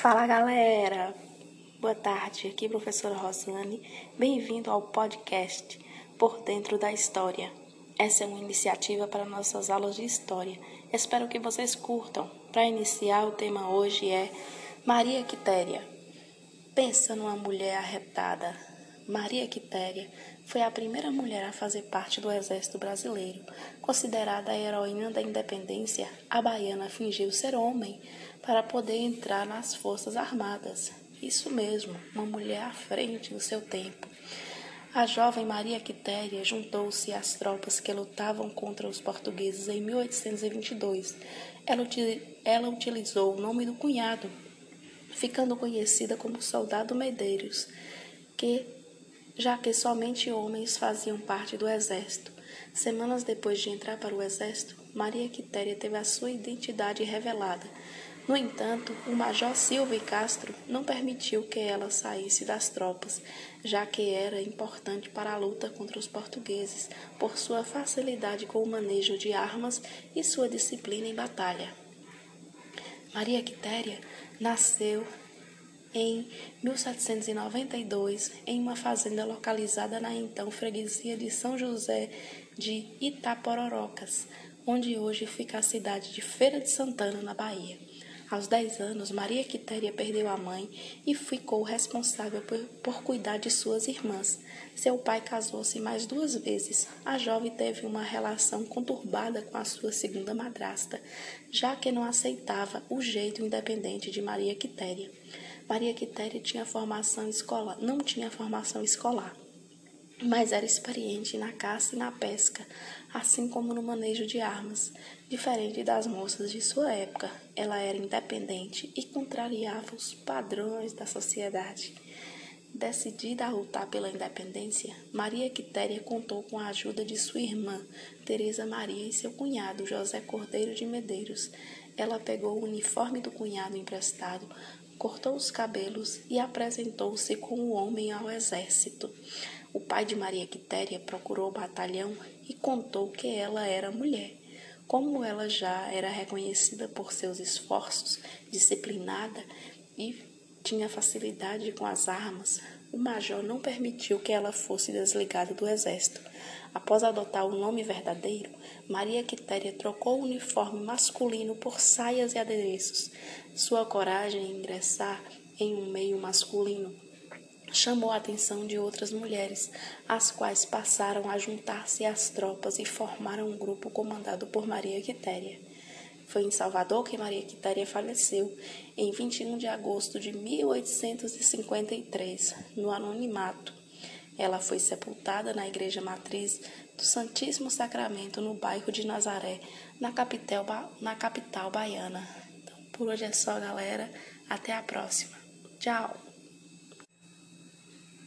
Fala galera, boa tarde. Aqui professora Rosane. Bem-vindo ao podcast Por Dentro da História. Essa é uma iniciativa para nossas aulas de história. Espero que vocês curtam. Para iniciar, o tema hoje é Maria Quitéria. Pensa numa mulher arretada. Maria Quitéria foi a primeira mulher a fazer parte do exército brasileiro. Considerada a heroína da independência, a baiana fingiu ser homem para poder entrar nas Forças Armadas. Isso mesmo, uma mulher à frente do seu tempo. A jovem Maria Quitéria juntou-se às tropas que lutavam contra os portugueses em 1822. Ela, ela utilizou o nome do cunhado, ficando conhecida como Soldado Medeiros, que já que somente homens faziam parte do exército. Semanas depois de entrar para o exército, Maria Quitéria teve a sua identidade revelada. No entanto, o Major Silva Castro não permitiu que ela saísse das tropas, já que era importante para a luta contra os portugueses, por sua facilidade com o manejo de armas e sua disciplina em batalha. Maria Quitéria nasceu em 1792 em uma fazenda localizada na então freguesia de São José de Itapororocas, onde hoje fica a cidade de Feira de Santana, na Bahia. Aos 10 anos, Maria Quitéria perdeu a mãe e ficou responsável por, por cuidar de suas irmãs. Seu pai casou-se mais duas vezes. A jovem teve uma relação conturbada com a sua segunda madrasta, já que não aceitava o jeito independente de Maria Quitéria. Maria Quitéria tinha formação escolar, não tinha formação escolar mas era experiente na caça e na pesca, assim como no manejo de armas. Diferente das moças de sua época, ela era independente e contrariava os padrões da sociedade. Decidida a lutar pela independência, Maria Quitéria contou com a ajuda de sua irmã, Teresa Maria, e seu cunhado, José Cordeiro de Medeiros. Ela pegou o uniforme do cunhado emprestado, cortou os cabelos e apresentou-se como homem ao exército. O pai de Maria Quitéria procurou o batalhão e contou que ela era mulher. Como ela já era reconhecida por seus esforços, disciplinada e tinha facilidade com as armas, o major não permitiu que ela fosse desligada do exército. Após adotar o nome verdadeiro, Maria Quitéria trocou o uniforme masculino por saias e adereços. Sua coragem em ingressar em um meio masculino chamou a atenção de outras mulheres, as quais passaram a juntar-se às tropas e formaram um grupo comandado por Maria Quitéria. Foi em Salvador que Maria Quitéria faleceu, em 21 de agosto de 1853, no anonimato. Ela foi sepultada na Igreja Matriz do Santíssimo Sacramento, no bairro de Nazaré, na capital, na capital baiana. Então, por hoje é só, galera. Até a próxima. Tchau!